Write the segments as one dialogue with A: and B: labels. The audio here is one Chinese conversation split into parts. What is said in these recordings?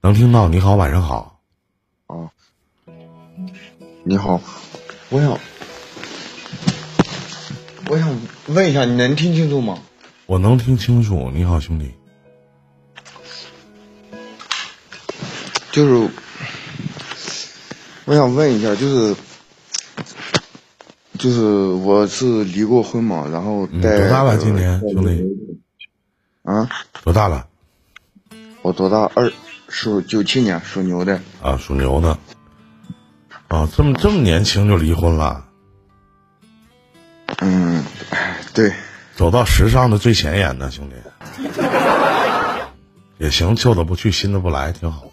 A: 能听到。你好，晚上好。
B: 啊，你好，我想，我想问一下，你能听清楚吗？
A: 我能听清楚。你好，兄弟。
B: 就是，我想问一下，就是，就是我是离过婚嘛，然后
A: 你
B: 带
A: 多大了？
B: 呃
A: 今年兄弟
B: 啊，
A: 多大了？
B: 我多大？二属九七年，属牛的。
A: 啊，属牛的。啊，这么这么年轻就离婚了，
B: 嗯，哎对，
A: 走到时尚的最前沿呢，兄弟。也行，旧的不去，新的不来，挺好。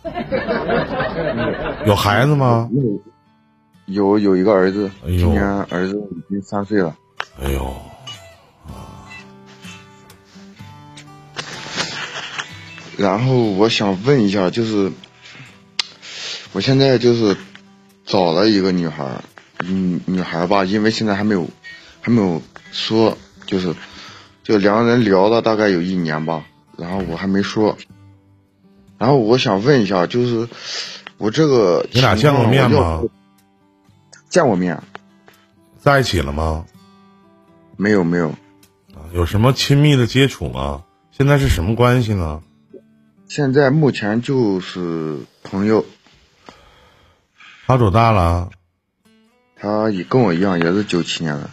A: 有孩子吗？
B: 有有一个儿子，
A: 哎呦
B: 今年儿子已经三岁了。
A: 哎呦，
B: 然后我想问一下，就是我现在就是找了一个女孩儿，嗯，女孩儿吧，因为现在还没有还没有说，就是就两个人聊了大概有一年吧，然后我还没说。然后我想问一下，就是我这个
A: 你俩见过面吗？
B: 见过面，
A: 在一起了吗？
B: 没有没有，
A: 啊，有什么亲密的接触吗？现在是什么关系呢？
B: 现在目前就是朋友，
A: 他多大了？
B: 他也跟我一样，也是九七年的。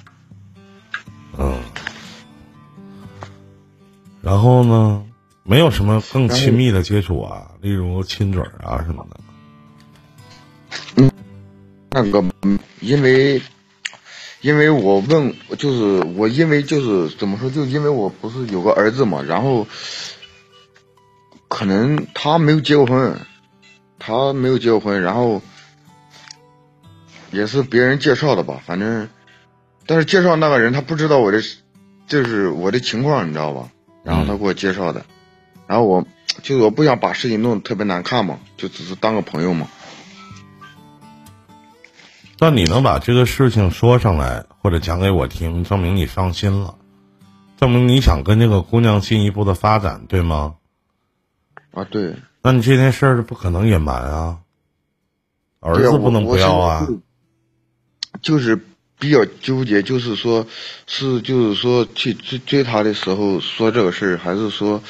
A: 嗯。然后呢？没有什么更亲密的接触啊，例如亲嘴儿啊什么的。
B: 嗯那个，嗯因为，因为我问，就是我因为就是怎么说，就因为我不是有个儿子嘛，然后，可能他没有结过婚，他没有结过婚，然后，也是别人介绍的吧，反正，但是介绍那个人他不知道我的，就是我的情况，你知道吧？然后他给我介绍的，然后我就是我不想把事情弄得特别难看嘛，就只是当个朋友嘛。
A: 那你能把这个事情说上来，或者讲给我听，证明你上心了，证明你想跟这个姑娘进一步的发展，对吗？
B: 啊，对。
A: 那你这件事儿不可能隐瞒啊，儿子不能
B: 我
A: 不要啊。
B: 就是比较纠结，就是说，是就是说去追追他的时候说这个事儿，还是说，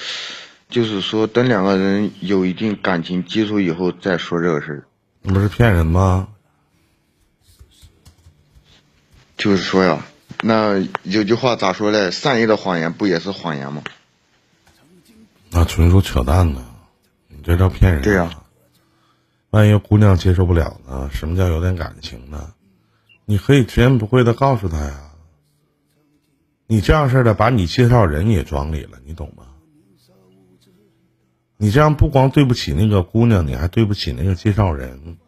B: 就是说等两个人有一定感情基础以后再说这个事儿。
A: 那不是骗人吗？
B: 就是说呀，那有句话咋说嘞？善意的谎言不也是谎言吗？
A: 那纯属扯淡呢，你这叫骗人、
B: 对呀
A: 万一姑娘接受不了呢？什么叫有点感情呢？你可以直言不讳的告诉她呀。你这样式的把你介绍人也装里了，你懂吗？你这样不光对不起那个姑娘，你还对不起那个介绍人。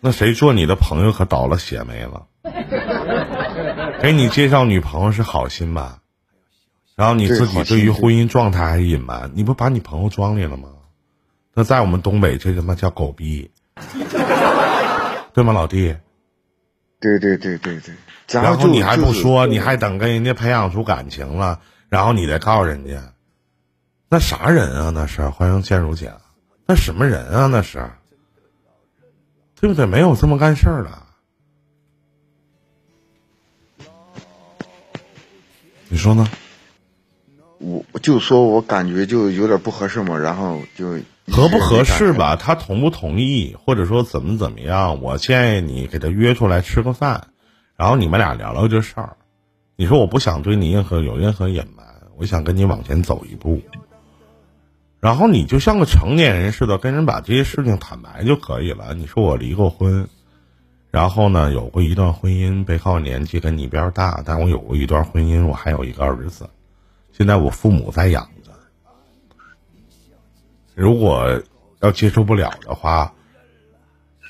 A: 那谁做你的朋友可倒了血霉了？给你介绍女朋友是好心吧？然后你自己
B: 对
A: 于婚姻状态还隐瞒，你不把你朋友装里了吗？那在我们东北，这他妈叫狗逼，对吗，老弟？
B: 对对对对对。
A: 然后你还不说，你还等跟人家培养出感情了，然后你再告诉人家，那啥人啊？那是欢迎建茹姐，那什么人啊？那是，对不对？没有这么干事儿的。你说呢？
B: 我就说我感觉就有点不合适嘛，然后就
A: 合不合适吧？他同不同意，或者说怎么怎么样？我建议你给他约出来吃个饭，然后你们俩聊聊这事儿。你说我不想对你任何有任何隐瞒，我想跟你往前走一步。然后你就像个成年人似的，跟人把这些事情坦白就可以了。你说我离过婚，然后呢有过一段婚姻，背靠年纪跟你一边大，但我有过一段婚姻，我还有一个儿子，现在我父母在养着。如果要接受不了的话，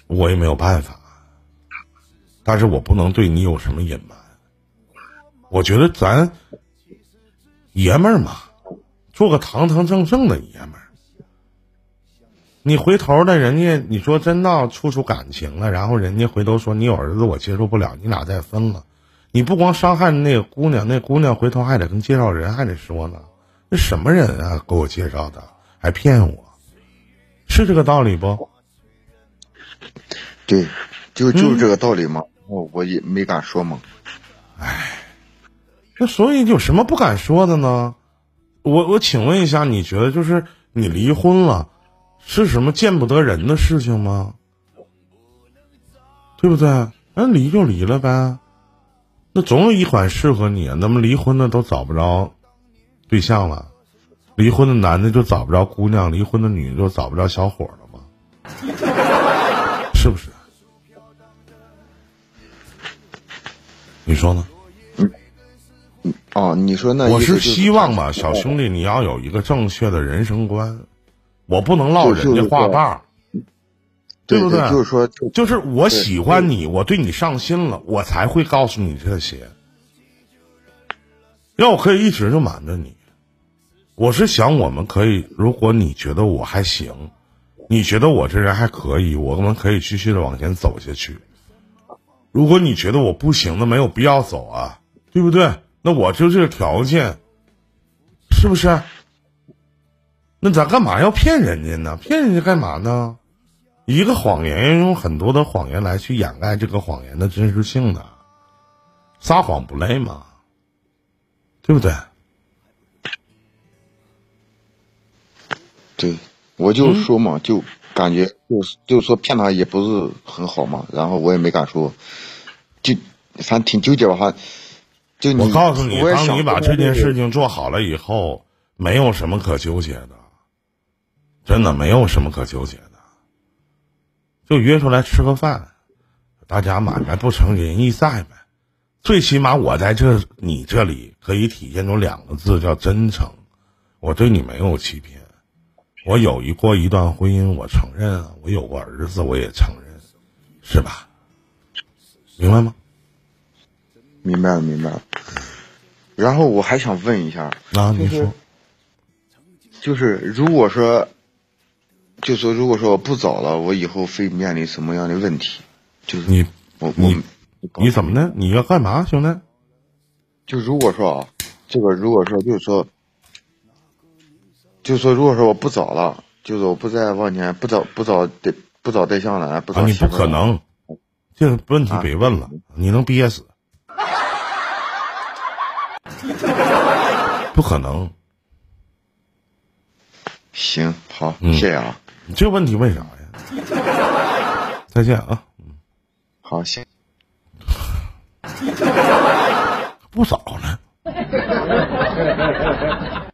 A: 我也没有办法。但是我不能对你有什么隐瞒。我觉得咱爷们儿嘛，做个堂堂正正的爷们儿。你回头的人家，你说真闹处出感情了，然后人家回头说你有儿子，我接受不了，你俩再分了。你不光伤害那个姑娘，那姑娘回头还得跟介绍人还得说呢，那什么人啊？给我介绍的，还骗我。是这个道理不？
B: 对，就就是这个道理嘛。我我也没敢说嘛。
A: 唉，那所以有什么不敢说的呢？我我请问一下，你觉得就是你离婚了，是什么见不得人的事情吗？对不对？那离就离了呗，那总有一款适合你啊。那么离婚的都找不着对象了，离婚的男的就找不着姑娘，离婚的女的就找不着小伙了吗？是不是？你说呢？
B: 哦，你说那
A: 我
B: 是
A: 希望吧，小兄弟，你要有一个正确的人生观，我不能落人家话把
B: 对
A: 不对？
B: 就是说，
A: 就是我喜欢你，我对你上心了，我才会告诉你这些。要我可以一直就瞒着你，我是想我们可以，如果你觉得我还行，你觉得我这人还可以，我们可以继续的往前走下去。如果你觉得我不行，那没有必要走啊，对不对？那我就这个条件，是不是？那咱干嘛要骗人家呢？骗人家干嘛呢？一个谎言要用很多的谎言来去掩盖这个谎言的真实性的，撒谎不累吗？对不对？
B: 对，我就说嘛，就感觉就是就是说骗他也不是很好嘛，然后我也没敢说，就反正挺纠结吧，还。就
A: 我告诉你，当你把这件事情做好了以后，没有什么可纠结的，真的没有什么可纠结的，就约出来吃个饭，大家买卖不成仁义在呗。最起码我在这你这里可以体现出两个字，叫真诚。我对你没有欺骗，我有一过一段婚姻，我承认啊，我有过儿子，我也承认，是吧？明白吗？
B: 明白了，明白了。然后我还想问一下，
A: 啊，你说，
B: 就是如果说，就说如果说我不找了，我以后会面临什么样的问题？就是
A: 你，
B: 我我。
A: 你怎么的？你要干嘛，兄弟？
B: 就如果说啊，这个如果说就是说，就是说，如果说我不找了，就是我不再往前不找不找对不找对象了，不找
A: 你不可能，这个问题别问了，你能憋死？不可能。
B: 行，好，谢谢啊。
A: 你这问题问啥呀？再见啊。
B: 嗯，好，谢。
A: 不早了。